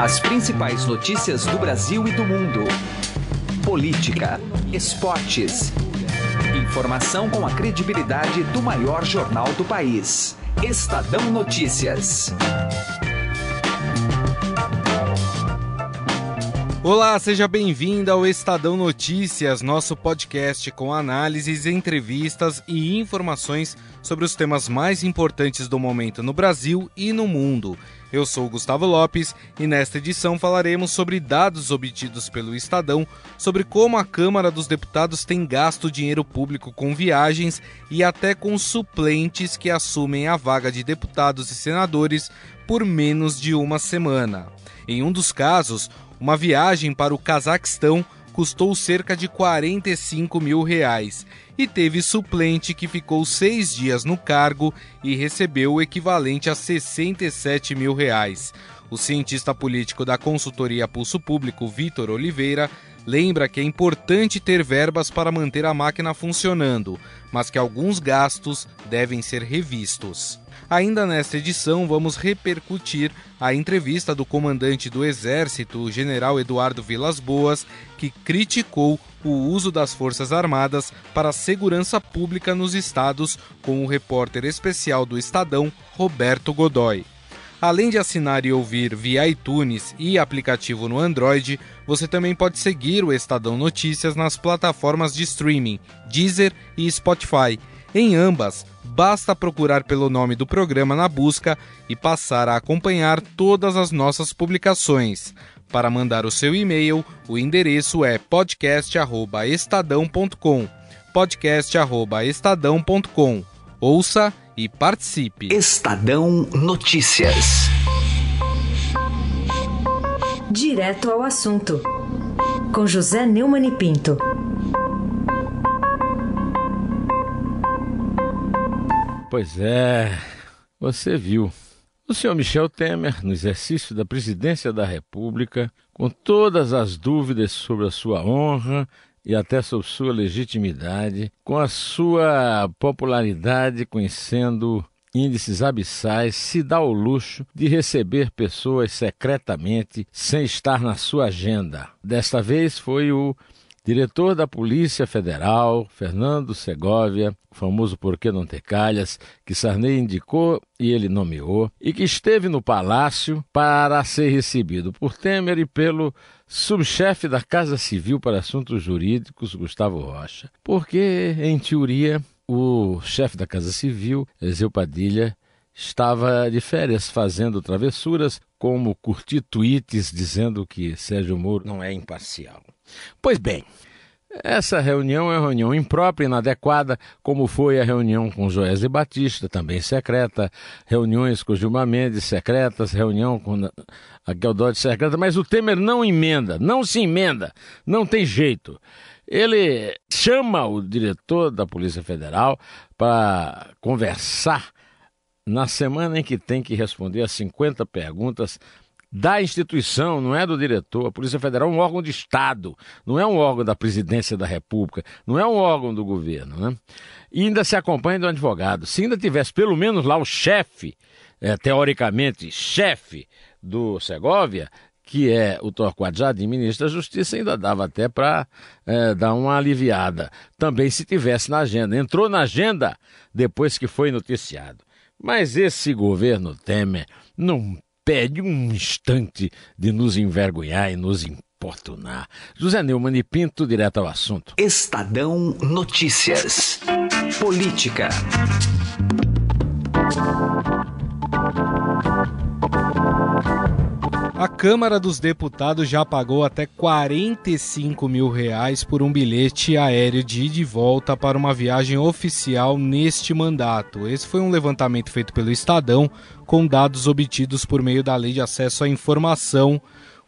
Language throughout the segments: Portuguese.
As principais notícias do Brasil e do mundo. Política, esportes. Informação com a credibilidade do maior jornal do país. Estadão Notícias. Olá, seja bem-vindo ao Estadão Notícias, nosso podcast com análises, entrevistas e informações sobre os temas mais importantes do momento no Brasil e no mundo. Eu sou Gustavo Lopes e nesta edição falaremos sobre dados obtidos pelo Estadão sobre como a Câmara dos Deputados tem gasto dinheiro público com viagens e até com suplentes que assumem a vaga de deputados e senadores por menos de uma semana. Em um dos casos, uma viagem para o Cazaquistão custou cerca de 45 mil reais e teve suplente que ficou seis dias no cargo e recebeu o equivalente a 67 mil reais. O cientista político da consultoria Pulso Público, Vitor Oliveira, lembra que é importante ter verbas para manter a máquina funcionando, mas que alguns gastos devem ser revistos. Ainda nesta edição, vamos repercutir a entrevista do comandante do Exército, o general Eduardo Vilas Boas, que criticou o uso das Forças Armadas para a segurança pública nos estados, com o repórter especial do Estadão, Roberto Godoy. Além de assinar e ouvir via iTunes e aplicativo no Android, você também pode seguir o Estadão Notícias nas plataformas de streaming Deezer e Spotify. Em ambas, basta procurar pelo nome do programa na busca e passar a acompanhar todas as nossas publicações. Para mandar o seu e-mail, o endereço é podcast@estadão.com. podcast@estadão.com. Ouça e participe. Estadão Notícias. Direto ao assunto. Com José Neumann e Pinto. Pois é, você viu. O senhor Michel Temer, no exercício da presidência da República, com todas as dúvidas sobre a sua honra e até sobre sua legitimidade, com a sua popularidade conhecendo índices abissais, se dá o luxo de receber pessoas secretamente sem estar na sua agenda. Desta vez foi o diretor da Polícia Federal, Fernando Segovia, famoso por que não ter calhas, que Sarney indicou e ele nomeou, e que esteve no palácio para ser recebido por Temer e pelo subchefe da Casa Civil para Assuntos Jurídicos, Gustavo Rocha. Porque, em teoria, o chefe da Casa Civil, Ezeu Padilha, estava de férias fazendo travessuras, como curtir tweets dizendo que Sérgio Moro não é imparcial. Pois bem, essa reunião é uma reunião imprópria, inadequada, como foi a reunião com Joesley Batista, também secreta, reuniões com Gilmar Mendes secretas, reunião com a Dodge secreta, mas o Temer não emenda, não se emenda, não tem jeito. Ele chama o diretor da Polícia Federal para conversar na semana em que tem que responder a 50 perguntas da instituição, não é do diretor. A Polícia Federal é um órgão de Estado, não é um órgão da presidência da República, não é um órgão do governo. Né? E ainda se acompanha do advogado. Se ainda tivesse pelo menos lá o chefe, é, teoricamente chefe do Segovia, que é o Torquato Jardim, ministro da Justiça, ainda dava até para é, dar uma aliviada. Também se tivesse na agenda. Entrou na agenda depois que foi noticiado. Mas esse governo Temer não pede um instante de nos envergonhar e nos importunar. José Neumann e Pinto, direto ao assunto. Estadão Notícias. Política. A Câmara dos Deputados já pagou até 45 mil reais por um bilhete aéreo de ida e volta para uma viagem oficial neste mandato. Esse foi um levantamento feito pelo Estadão com dados obtidos por meio da Lei de Acesso à Informação,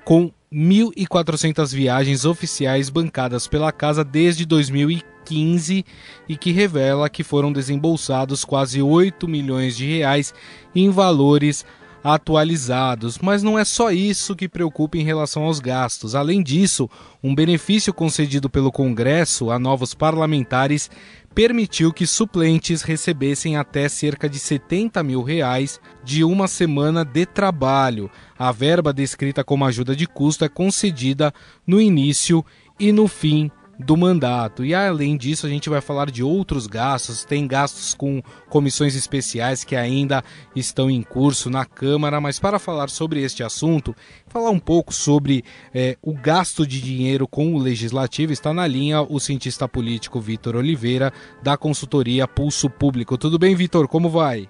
com 1.400 viagens oficiais bancadas pela casa desde 2015 e que revela que foram desembolsados quase 8 milhões de reais em valores atualizados. Mas não é só isso que preocupa em relação aos gastos. Além disso, um benefício concedido pelo Congresso a novos parlamentares permitiu que suplentes recebessem até cerca de 70 mil reais de uma semana de trabalho. A verba descrita como ajuda de custo é concedida no início e no fim do mandato. E além disso, a gente vai falar de outros gastos, tem gastos com comissões especiais que ainda estão em curso na Câmara, mas para falar sobre este assunto, falar um pouco sobre é, o gasto de dinheiro com o Legislativo, está na linha o cientista político Vitor Oliveira, da consultoria Pulso Público. Tudo bem, Vitor? Como vai?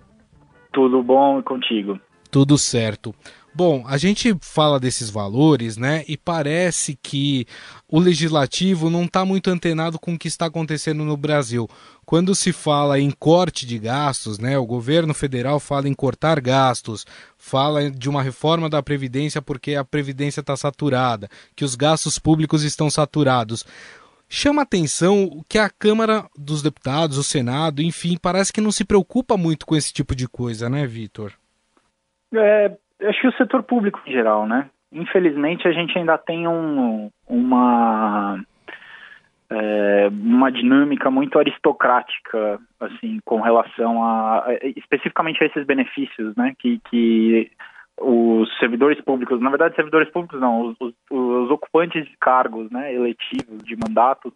Tudo bom e contigo? Tudo certo. Bom, a gente fala desses valores, né? E parece que o legislativo não está muito antenado com o que está acontecendo no Brasil. Quando se fala em corte de gastos, né? O governo federal fala em cortar gastos, fala de uma reforma da Previdência porque a Previdência está saturada, que os gastos públicos estão saturados. Chama atenção que a Câmara dos Deputados, o Senado, enfim, parece que não se preocupa muito com esse tipo de coisa, né, Vitor? É, acho que o setor público em geral, né? Infelizmente a gente ainda tem um, uma é, uma dinâmica muito aristocrática, assim, com relação a, especificamente a esses benefícios, né? Que, que os servidores públicos, na verdade, servidores públicos não, os, os, os ocupantes de cargos, né, eletivos, de mandatos,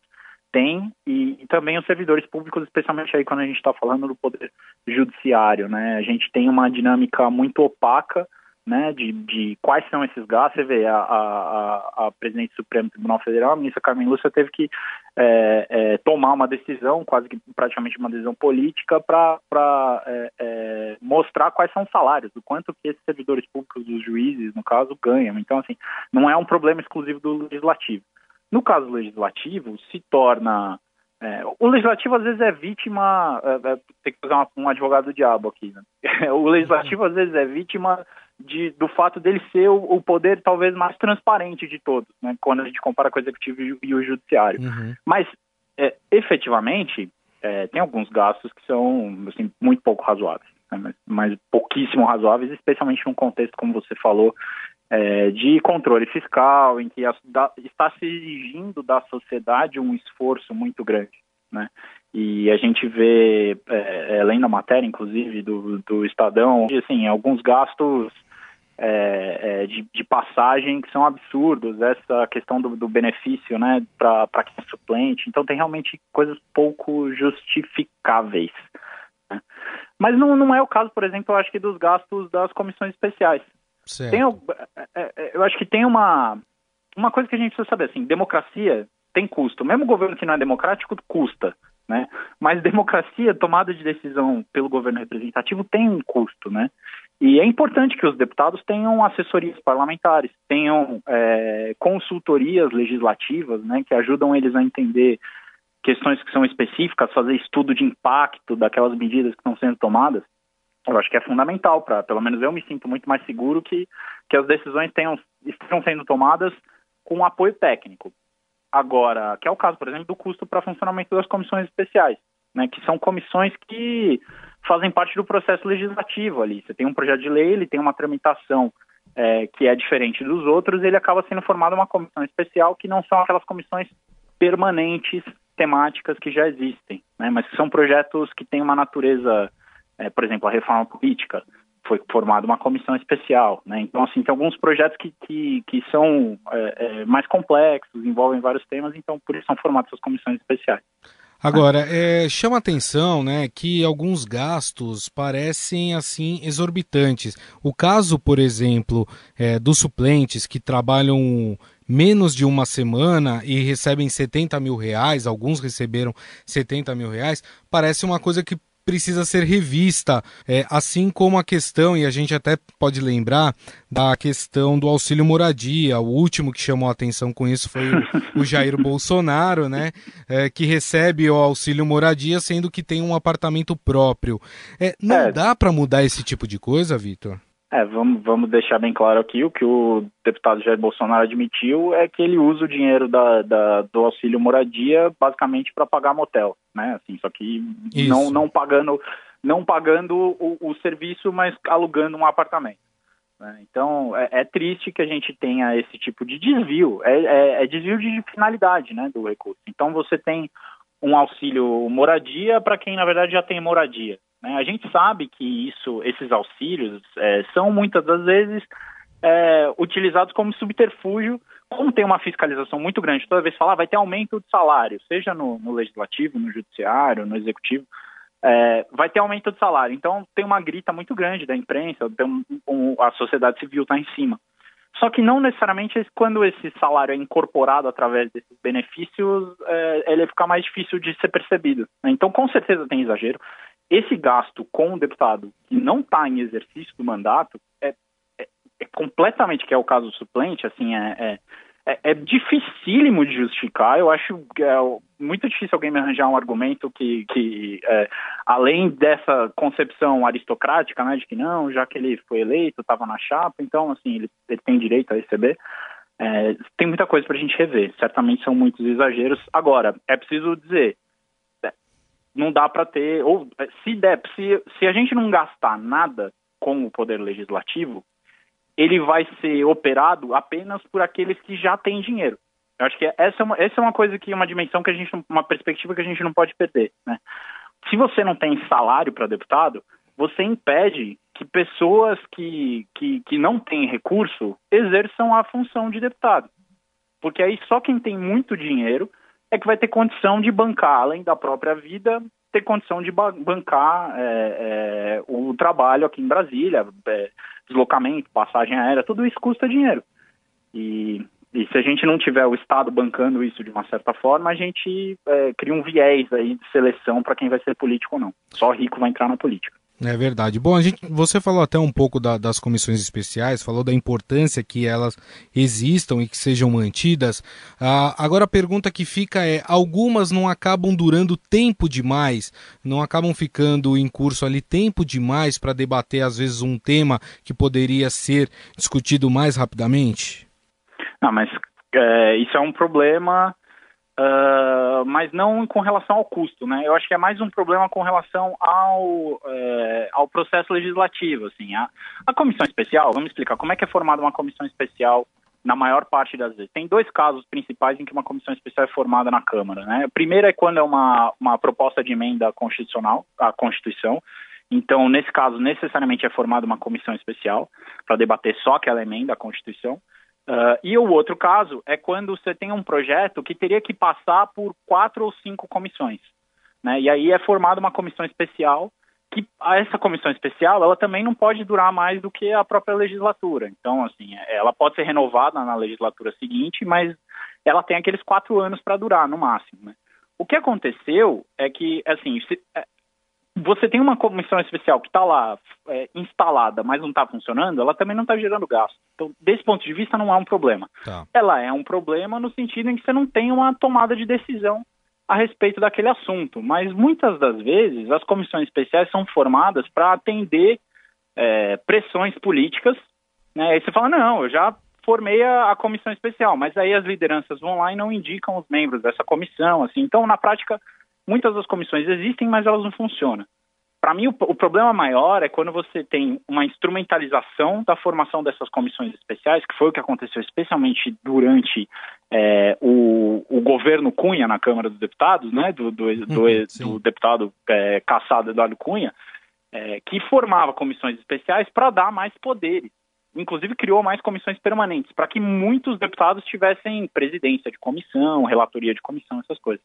têm e, e, também os servidores públicos, especialmente aí quando a gente está falando do poder judiciário, né? A gente tem uma dinâmica muito opaca né, de, de, quais são esses gastos. Você vê, a, a, a presidente do Supremo Tribunal Federal, a ministra Carmen Lúcia, teve que é, é, tomar uma decisão, quase que praticamente uma decisão política, para é, é, mostrar quais são os salários, o quanto que esses servidores públicos, os juízes, no caso, ganham. Então, assim, não é um problema exclusivo do legislativo. No caso legislativo, se torna é, o legislativo às vezes é vítima, é, é, tem que fazer uma, um advogado do diabo aqui, né? o legislativo às vezes é vítima de, do fato dele ser o, o, poder talvez mais transparente de todos, né? quando a gente compara com o executivo e, o judiciário. Uhum. Mas, é, efetivamente, é, tem alguns gastos que são assim, muito pouco razoáveis, né? mas, mas, pouquíssimo razoáveis, especialmente num contexto, como você falou, é, de controle fiscal, em que a, da, está se exigindo da sociedade um esforço muito grande. Né? E a gente vê, é, além da matéria, inclusive, do, do Estadão, assim, alguns gastos é, é, de, de, passagem que são absurdos, essa questão do, do benefício né, para quem é suplente. Então, tem realmente coisas pouco justificáveis. Né? Mas não, não é o caso, por exemplo, eu acho que dos gastos das comissões especiais. Tem, é, é, eu acho que tem uma, uma coisa que a gente precisa saber, assim, democracia tem custo. Mesmo governo que não é democrático, custa. Né? Mas democracia, tomada de decisão pelo governo representativo tem um custo, né? E é importante que os deputados tenham assessorias parlamentares, tenham é, consultorias legislativas, né, que ajudam eles a entender questões que são específicas, fazer estudo de impacto daquelas medidas que estão sendo tomadas. Eu acho que é fundamental para, pelo menos eu me sinto muito mais seguro que, que as decisões tenham, estejam sendo tomadas com apoio técnico. Agora, que é o caso, por exemplo, do custo para funcionamento das comissões especiais, né, que são comissões que fazem parte do processo legislativo ali. Você tem um projeto de lei, ele tem uma tramitação é, que é diferente dos outros, ele acaba sendo formado uma comissão especial que não são aquelas comissões permanentes temáticas que já existem, né, mas são projetos que têm uma natureza, é, por exemplo, a reforma política, foi formada uma comissão especial, né? Então, assim, tem alguns projetos que, que, que são é, é, mais complexos, envolvem vários temas, então por isso são formadas as comissões especiais. Agora, é, chama atenção né, que alguns gastos parecem assim exorbitantes. O caso, por exemplo, é, dos suplentes que trabalham menos de uma semana e recebem 70 mil reais, alguns receberam 70 mil reais, parece uma coisa que precisa ser revista, é, assim como a questão, e a gente até pode lembrar da questão do auxílio moradia, o último que chamou a atenção com isso foi o, o Jair Bolsonaro, né, é, que recebe o auxílio moradia, sendo que tem um apartamento próprio. É, não é. dá para mudar esse tipo de coisa, Vitor? É, vamos, vamos deixar bem claro aqui, o que o deputado Jair Bolsonaro admitiu é que ele usa o dinheiro da, da do auxílio moradia basicamente para pagar motel, né? Assim, só que não, não pagando, não pagando o, o, serviço, mas alugando um apartamento. Né? Então, é, é, triste que a gente tenha esse tipo de desvio, é, é, é desvio de finalidade né, do recurso. Então, você tem um auxílio moradia para quem, na verdade, já tem moradia. Né? A gente sabe que isso, esses auxílios é, são, muitas das vezes, é, utilizados como subterfúgio, como tem uma fiscalização muito grande, toda vez falar ah, vai ter aumento de salário, seja no, no legislativo, no judiciário, no executivo, é, vai ter aumento de salário. Então tem uma grita muito grande da imprensa, um, um, a sociedade civil está em cima. Só que não necessariamente quando esse salário é incorporado através desses benefícios, é, ele fica mais difícil de ser percebido. Né? Então, com certeza tem exagero. Esse gasto com o deputado que não está em exercício do mandato é, é, é, completamente, que é o caso do suplente, assim, é, é é, é dificílimo de justificar. Eu acho que é muito difícil alguém me arranjar um argumento que, que é, além dessa concepção aristocrática, né, de que não, já que ele foi eleito, estava na chapa, então, assim, ele, ele tem direito a receber. É, tem muita coisa para a gente rever. Certamente são muitos exageros. Agora, é preciso dizer, não dá para ter, ou se der, se, se a gente não gastar nada com o poder legislativo, ele vai ser operado apenas por aqueles que já têm dinheiro. Eu acho que essa é uma, essa é uma coisa que uma dimensão que a gente, uma perspectiva que a gente não pode perder, né? Se você não tem salário para deputado, você impede que pessoas que, que, que não têm recurso exerçam a função de deputado. Porque aí só quem tem muito dinheiro é que vai ter condição de bancar, além da própria vida, ter condição de bancar é, é, o trabalho aqui em Brasília, é, deslocamento, passagem aérea, tudo isso custa dinheiro. E, e, se a gente não tiver o Estado bancando isso de uma certa forma, a gente é, cria um viés aí de seleção para quem vai ser político ou não. Só rico vai entrar na política. É verdade. Bom, a gente, você falou até um pouco da, das comissões especiais, falou da importância que elas existam e que sejam mantidas. Ah, agora a pergunta que fica é: algumas não acabam durando tempo demais, não acabam ficando em curso ali tempo demais para debater, às vezes, um tema que poderia ser discutido mais rapidamente? Não, mas é, isso é um problema Uh, mas não com relação ao custo, né? Eu acho que é mais um problema com relação ao, é, ao processo legislativo, assim. A, a, comissão especial, vamos explicar como é que é formada uma comissão especial na maior parte das vezes. Tem dois casos principais em que uma comissão especial é formada na Câmara, né? O primeiro é quando é uma, uma proposta de emenda constitucional à Constituição, então, nesse caso, necessariamente é formada uma comissão especial para debater só aquela emenda à Constituição. Uh, e o outro caso é quando você tem um projeto que teria que passar por quatro ou cinco comissões. Né? E aí é formada uma comissão especial, que essa comissão especial ela também não pode durar mais do que a própria legislatura. Então, assim, ela pode ser renovada na legislatura seguinte, mas ela tem aqueles quatro anos para durar, no máximo. Né? O que aconteceu é que, assim, é, você tem uma comissão especial que está lá é, instalada, mas não está funcionando, ela também não está gerando gasto. Então, desse ponto de vista, não é um problema. Tá. Ela é um problema no sentido em que você não tem uma tomada de decisão a respeito daquele assunto. Mas muitas das vezes, as comissões especiais são formadas para atender é, pressões políticas. Né? Aí você fala, não, eu já formei a, a comissão especial, mas aí as lideranças vão lá e não indicam os membros dessa comissão. assim. Então, na prática muitas das comissões existem, mas elas não funcionam. Para mim, o, o, problema maior é quando você tem uma instrumentalização da formação dessas comissões especiais, que foi o que aconteceu especialmente durante é, o, o, governo Cunha na Câmara dos Deputados, né, do, do, do, uhum, do deputado é, caçado Eduardo Cunha, é, que formava comissões especiais para dar mais poderes. Inclusive criou mais comissões permanentes, para que muitos deputados tivessem presidência de comissão, relatoria de comissão, essas coisas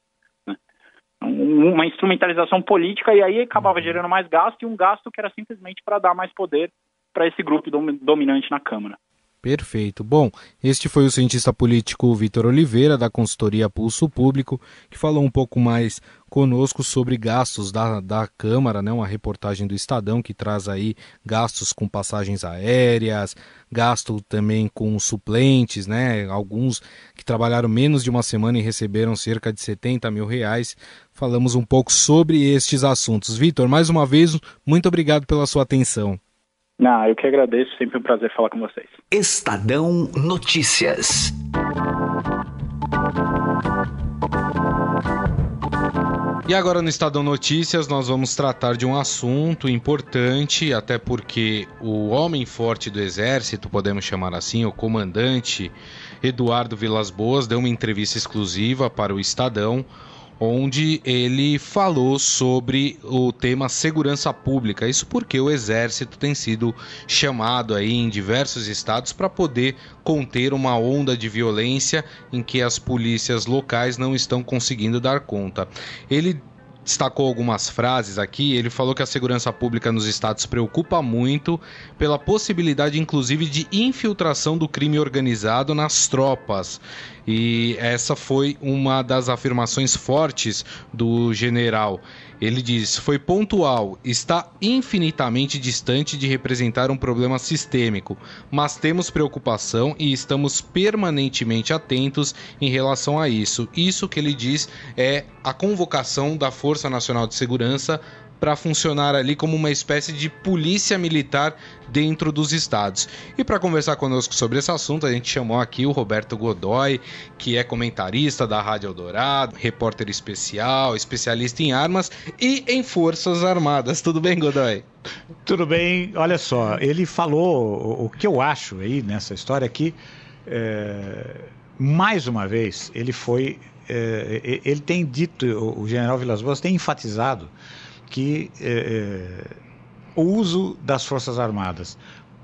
uma instrumentalização política e aí acabava uhum. gerando mais gasto e um gasto que era simplesmente para dar mais poder para esse grupo dominante na Câmara. Perfeito. Bom, este foi o cientista político Vitor Oliveira, da consultoria Pulso Público, que falou um pouco mais conosco sobre gastos da, da Câmara, né? uma reportagem do Estadão que traz aí gastos com passagens aéreas, gasto também com suplentes, né? alguns que trabalharam menos de uma semana e receberam cerca de 70 mil reais. Falamos um pouco sobre estes assuntos. Vitor, mais uma vez, muito obrigado pela sua atenção. Não, eu que agradeço, sempre um prazer falar com vocês. Estadão Notícias. E agora no Estadão Notícias nós vamos tratar de um assunto importante, até porque o homem forte do exército, podemos chamar assim, o comandante Eduardo Vilas Boas, deu uma entrevista exclusiva para o Estadão, onde ele falou sobre o tema segurança pública. Isso porque o exército tem sido chamado aí em diversos estados para poder conter uma onda de violência em que as polícias locais não estão conseguindo dar conta. Ele destacou algumas frases aqui. Ele falou que a segurança pública nos estados preocupa muito pela possibilidade, inclusive, de infiltração do crime organizado nas tropas. E essa foi uma das afirmações fortes do general. Ele diz: foi pontual, está infinitamente distante de representar um problema sistêmico, mas temos preocupação e estamos permanentemente atentos em relação a isso. Isso que ele diz é a convocação da Força Nacional de Segurança para funcionar ali como uma espécie de polícia militar dentro dos estados. E para conversar conosco sobre esse assunto, a gente chamou aqui o Roberto Godoy, que é comentarista da Rádio Eldorado, repórter especial, especialista em armas e em Forças Armadas. Tudo bem, Godoy? Tudo bem. Olha só, ele falou o que eu acho aí nessa história aqui. É, mais uma vez, ele foi. É, ele tem dito, o general Vilas Boas tem enfatizado que é, o uso das Forças Armadas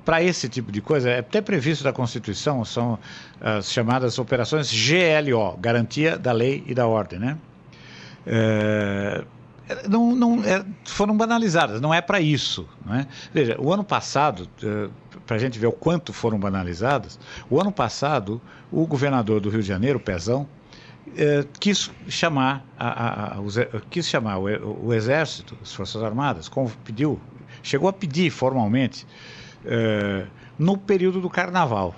para esse tipo de coisa é até previsto da Constituição, são as chamadas operações GLO, Garantia da Lei e da Ordem, né? É, não, não é, foram banalizadas, não é para isso. Né? Veja, o ano passado, é, para a gente ver o quanto foram banalizadas, o ano passado, o governador do Rio de Janeiro, Pezão, eh, quis chamar, a, a, a, quis chamar o, o, Exército, as Forças Armadas, como pediu, chegou a pedir formalmente eh, no período do Carnaval,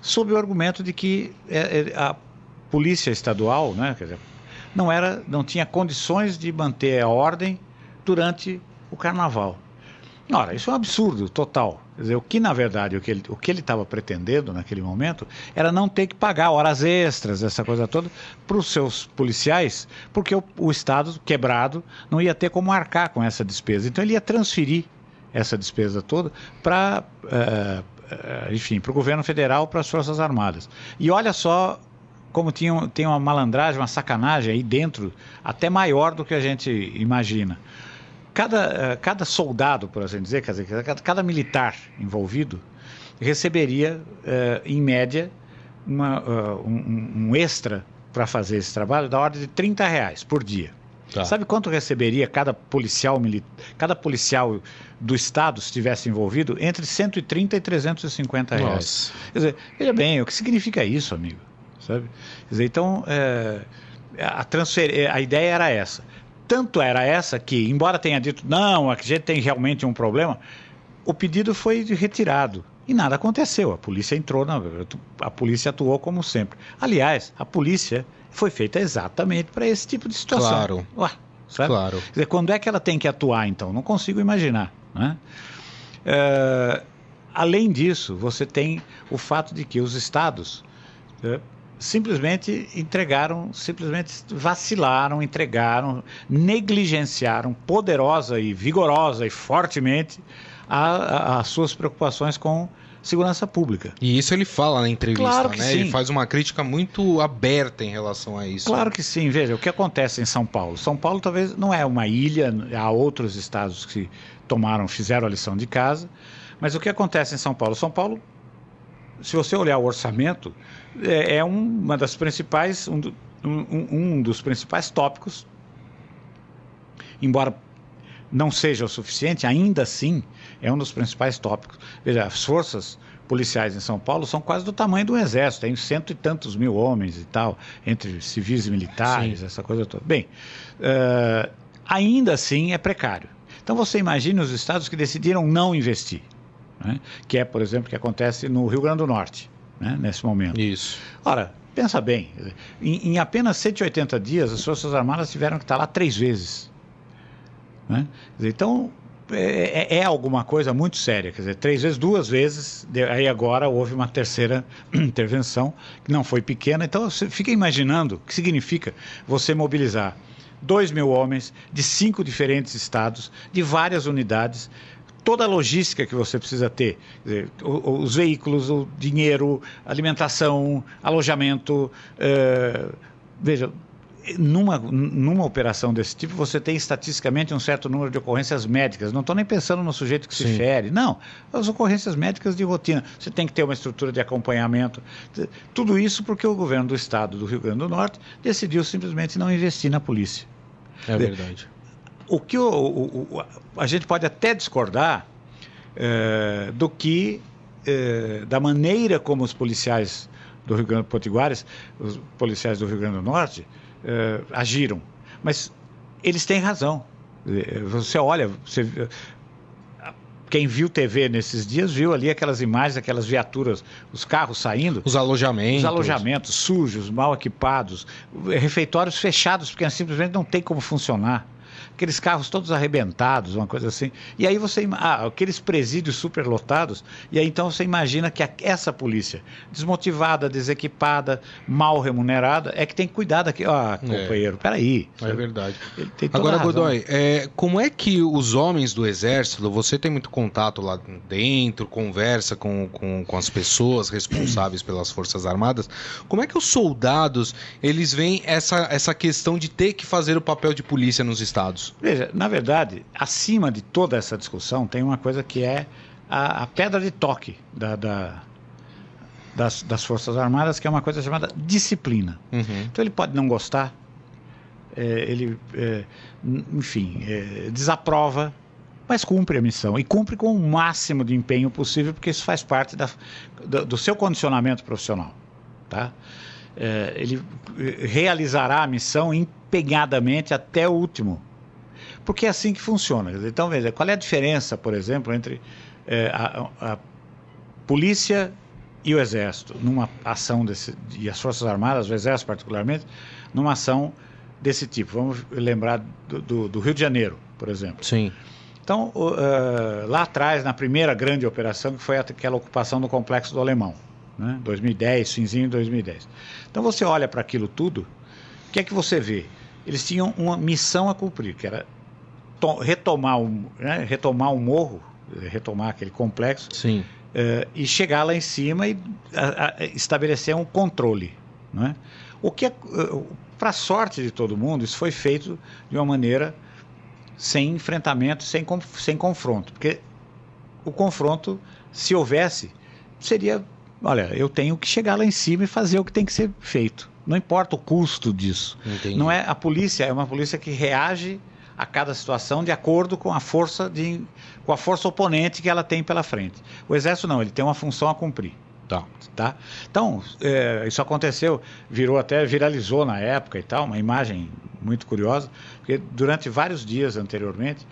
sob o argumento de que eh, a polícia estadual, né, dizer, não era, não tinha condições de manter a ordem durante o Carnaval. Ora, isso é um absurdo total. Quer dizer, o que na verdade, o que ele o que ele estava pretendendo naquele momento era não ter que pagar horas extras, essa coisa toda, para os seus policiais, porque o, o Estado quebrado não ia ter como arcar com essa despesa. Então ele ia transferir essa despesa toda para, uh, uh, enfim, para o governo federal, para as Forças Armadas. E olha só como tinha, tem uma malandragem, uma sacanagem aí dentro, até maior do que a gente imagina cada, eh, cada soldado, por assim dizer, quer dizer, cada, cada militar envolvido receberia, uh, em média, uma, uh, um, um, extra para fazer esse trabalho da ordem de 30 reais por dia. Tá. Sabe quanto receberia cada policial, cada policial do Estado se estivesse envolvido? Entre 130 e 350 reais. Nossa. Quer dizer, veja bem, o que significa isso, amigo? Sabe? Quer dizer, então, é, a, transfer... a ideia era essa tanto era essa que, embora tenha dito, não, a gente tem realmente um problema, o pedido foi retirado. E nada aconteceu. A polícia entrou, na, a polícia atuou como sempre. Aliás, a polícia foi feita exatamente para esse tipo de situação. Claro. Ué, claro. Quer dizer, quando é que ela tem que atuar, então? Não consigo imaginar. Né? É, além disso, você tem o fato de que os estados é, simplesmente entregaram, simplesmente vacilaram, entregaram, negligenciaram poderosa e vigorosa e fortemente as suas preocupações com segurança pública. E isso ele fala na entrevista, claro né? Sim. Ele faz uma crítica muito aberta em relação a isso. Claro que sim. Veja, o que acontece em São Paulo? São Paulo talvez não é uma ilha, há outros estados que tomaram, fizeram a lição de casa, mas o que acontece em São Paulo? São Paulo se você olhar o orçamento, é, é uma das principais, um, um, um dos principais tópicos, embora não seja o suficiente, ainda assim é um dos principais tópicos. Veja, as forças policiais em São Paulo são quase do tamanho do exército, tem cento e tantos mil homens e tal, entre civis e militares, Sim. essa coisa toda. Bem, uh, ainda assim é precário. Então você imagine os estados que decidiram não investir né? que é, por exemplo, o que acontece no Rio Grande do Norte, né? nesse momento. Isso. Ora, pensa bem, em, em, apenas 180 dias, as Forças Armadas tiveram que estar lá três vezes. Né? Então, é, é, é, alguma coisa muito séria. Quer dizer, três vezes, duas vezes, aí agora houve uma terceira intervenção, que não foi pequena. Então, você fica imaginando o que significa você mobilizar 2 mil homens de cinco diferentes estados, de várias unidades, toda a logística que você precisa ter, dizer, os veículos, o dinheiro, alimentação, alojamento. Uh, veja, numa, numa operação desse tipo, você tem estatisticamente um certo número de ocorrências médicas. Não estou nem pensando no sujeito que Sim. se fere. Não, as ocorrências médicas de rotina. Você tem que ter uma estrutura de acompanhamento. Tudo isso porque o governo do estado do Rio Grande do Norte decidiu simplesmente não investir na polícia. É verdade. O que o, o, a gente pode até discordar é, do que, é, da maneira como os policiais do Rio Grande do Potiguares, os policiais do Rio Grande do Norte, uh, agiram. Mas eles têm razão. Eh, você olha, você, quem viu TV nesses dias viu ali aquelas imagens, aquelas viaturas, os carros saindo. Os alojamentos. Os alojamentos sujos, mal equipados, refeitórios fechados, porque simplesmente não tem como funcionar aqueles carros todos arrebentados, uma coisa assim. E aí você, ah, aqueles presídios superlotados, e aí então você imagina que essa polícia, desmotivada, desequipada, mal remunerada, é que tem que cuidar daqui. Ah, companheiro, é. peraí. É verdade. Agora, Godoy, é, como é que os homens do exército, você tem muito contato lá dentro, conversa com, com, com as pessoas responsáveis pelas Forças Armadas, como é que os soldados, eles veem essa, essa questão de ter que fazer o papel de polícia nos estados? Veja, na verdade, acima de toda essa discussão tem uma coisa que é a, a pedra de toque da, da das, das, Forças Armadas, que é uma coisa chamada disciplina. Uhum. Então ele pode não gostar, é, ele, é, enfim, é, desaprova, mas cumpre a missão e cumpre com o máximo de empenho possível, porque isso faz parte da, do, do seu condicionamento profissional. Tá? É, ele realizará a missão empenhadamente até o último porque é assim que funciona. Então, veja, qual é a diferença, por exemplo, entre é, a, a, polícia e o exército, numa ação desse, e as Forças Armadas, o exército particularmente, numa ação desse tipo. Vamos lembrar do, do, do Rio de Janeiro, por exemplo. Sim. Então, uh, lá atrás, na primeira grande operação, que foi aquela ocupação do Complexo do Alemão, né? 2010, finzinho de 2010. Então, você olha para aquilo tudo, o que é que você vê? Eles tinham uma missão a cumprir, que era retomar um, né, retomar um morro, retomar aquele complexo, Sim. Uh, e chegar lá em cima e a, a, estabelecer um controle. Né? O que, é, uh, para sorte de todo mundo, isso foi feito de uma maneira sem enfrentamento, sem, sem confronto, porque o confronto, se houvesse, seria, olha, eu tenho que chegar lá em cima e fazer o que tem que ser feito. Não importa o custo disso. Entendi. Não é a polícia é uma polícia que reage a cada situação de acordo com a força de, com a força oponente que ela tem pela frente. O exército não, ele tem uma função a cumprir. Tá. Tá? Então, é, isso aconteceu, virou até, viralizou na época e tal, uma imagem muito curiosa, porque durante vários dias anteriormente,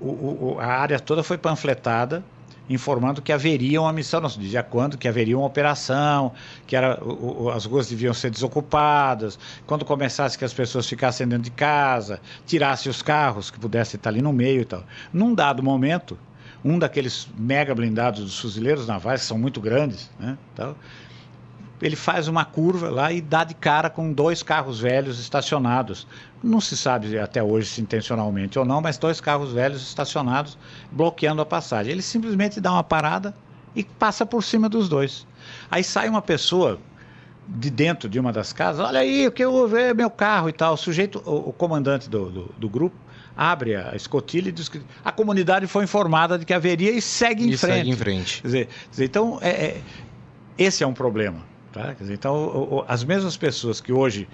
o, o, a área toda foi panfletada informando que haveria uma missão, não se dizia quando, que haveria uma operação, que era, o, o, as ruas deviam ser desocupadas, quando começasse que as pessoas ficassem dentro de casa, tirasse os carros que pudessem estar ali no meio e tal. Num dado momento, um daqueles mega blindados dos fuzileiros navais, que são muito grandes, né, tal, ele faz uma curva lá e dá de cara com dois carros velhos estacionados. Não se sabe até hoje se intencionalmente ou não, mas dois carros velhos estacionados bloqueando a passagem. Ele simplesmente dá uma parada e passa por cima dos dois. Aí sai uma pessoa de dentro de uma das casas, olha aí, o que ver é meu carro e tal. O sujeito, o, o comandante do, do, do, grupo, abre a escotilha e diz que a comunidade foi informada de que haveria e segue em e frente. Segue em frente. Quer dizer então, é, é, esse é um problema. Tá? Então, as mesmas pessoas que hoje,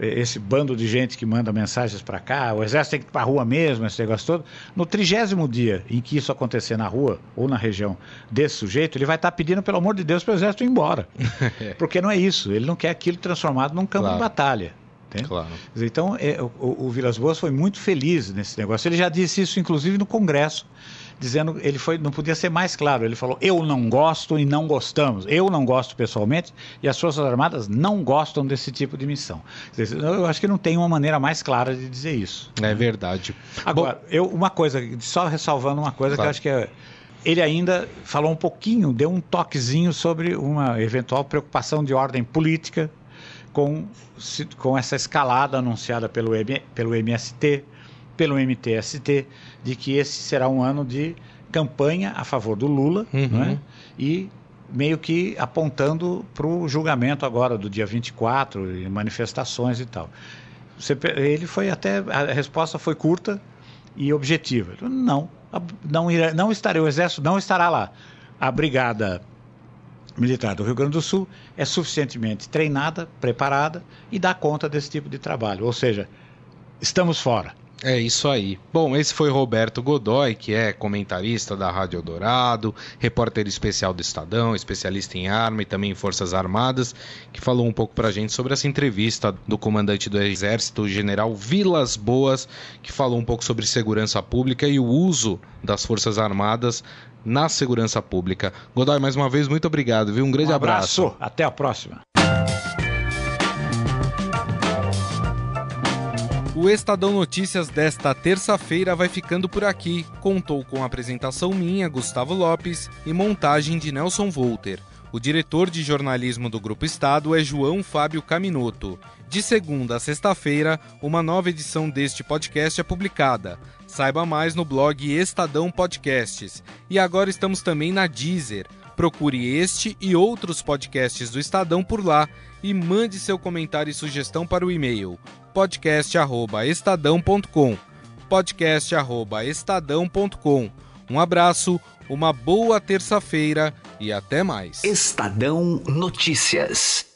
eh, esse bando de gente que manda mensagens para cá, o exército tem que ir para a rua mesmo, esse negócio todo, no trigésimo dia em que isso acontecer na rua ou na região desse sujeito, ele vai estar tá pedindo, pelo amor de Deus, para o exército ir embora. Porque não é isso, ele não quer aquilo transformado num campo claro. de batalha. Claro. Então, é, o, o Vilas Boas foi muito feliz nesse negócio. Ele já disse isso, inclusive, no Congresso dizendo, ele foi, não podia ser mais claro. Ele falou: eu não gosto e não gostamos. Eu não gosto pessoalmente e as Forças Armadas não gostam desse tipo de missão. Eu acho que não tem uma maneira mais clara de dizer isso. É verdade. Agora, Bom, eu, uma coisa, só ressalvando uma coisa claro. que eu acho que é ele ainda falou um pouquinho, deu um toquezinho sobre uma eventual preocupação de ordem política com, com essa escalada anunciada pelo, M, pelo MST, pelo MTST, de que esse será um ano de campanha a favor do Lula, uhum. né? e meio que apontando para o julgamento agora do dia 24, e manifestações e tal. Você, ele foi até, a resposta foi curta e objetiva. Não, não, irá, não estarei, o Exército não estará lá. A Brigada Militar do Rio Grande do Sul é suficientemente treinada, preparada e dá conta desse tipo de trabalho. Ou seja, estamos fora. É isso aí. Bom, esse foi Roberto Godoy, que é comentarista da Rádio Dourado, repórter especial do Estadão, especialista em arma e também em Forças Armadas, que falou um pouco pra gente sobre essa entrevista do comandante do Exército, o general Vilas Boas, que falou um pouco sobre segurança pública e o uso das Forças Armadas na segurança pública. Godoy, mais uma vez, muito obrigado, viu? Um grande um abraço. abraço. Até a próxima. O Estadão Notícias desta terça-feira vai ficando por aqui. Contou com apresentação minha, Gustavo Lopes, e montagem de Nelson Volter. O diretor de jornalismo do Grupo Estado é João Fábio Caminoto. De segunda a sexta-feira, uma nova edição deste podcast é publicada. Saiba mais no blog Estadão Podcasts. E agora estamos também na Deezer. Procure este e outros podcasts do Estadão por lá e mande seu comentário e sugestão para o e-mail podcast@estadão.com. podcast@estadão.com. Um abraço, uma boa terça-feira e até mais. Estadão Notícias.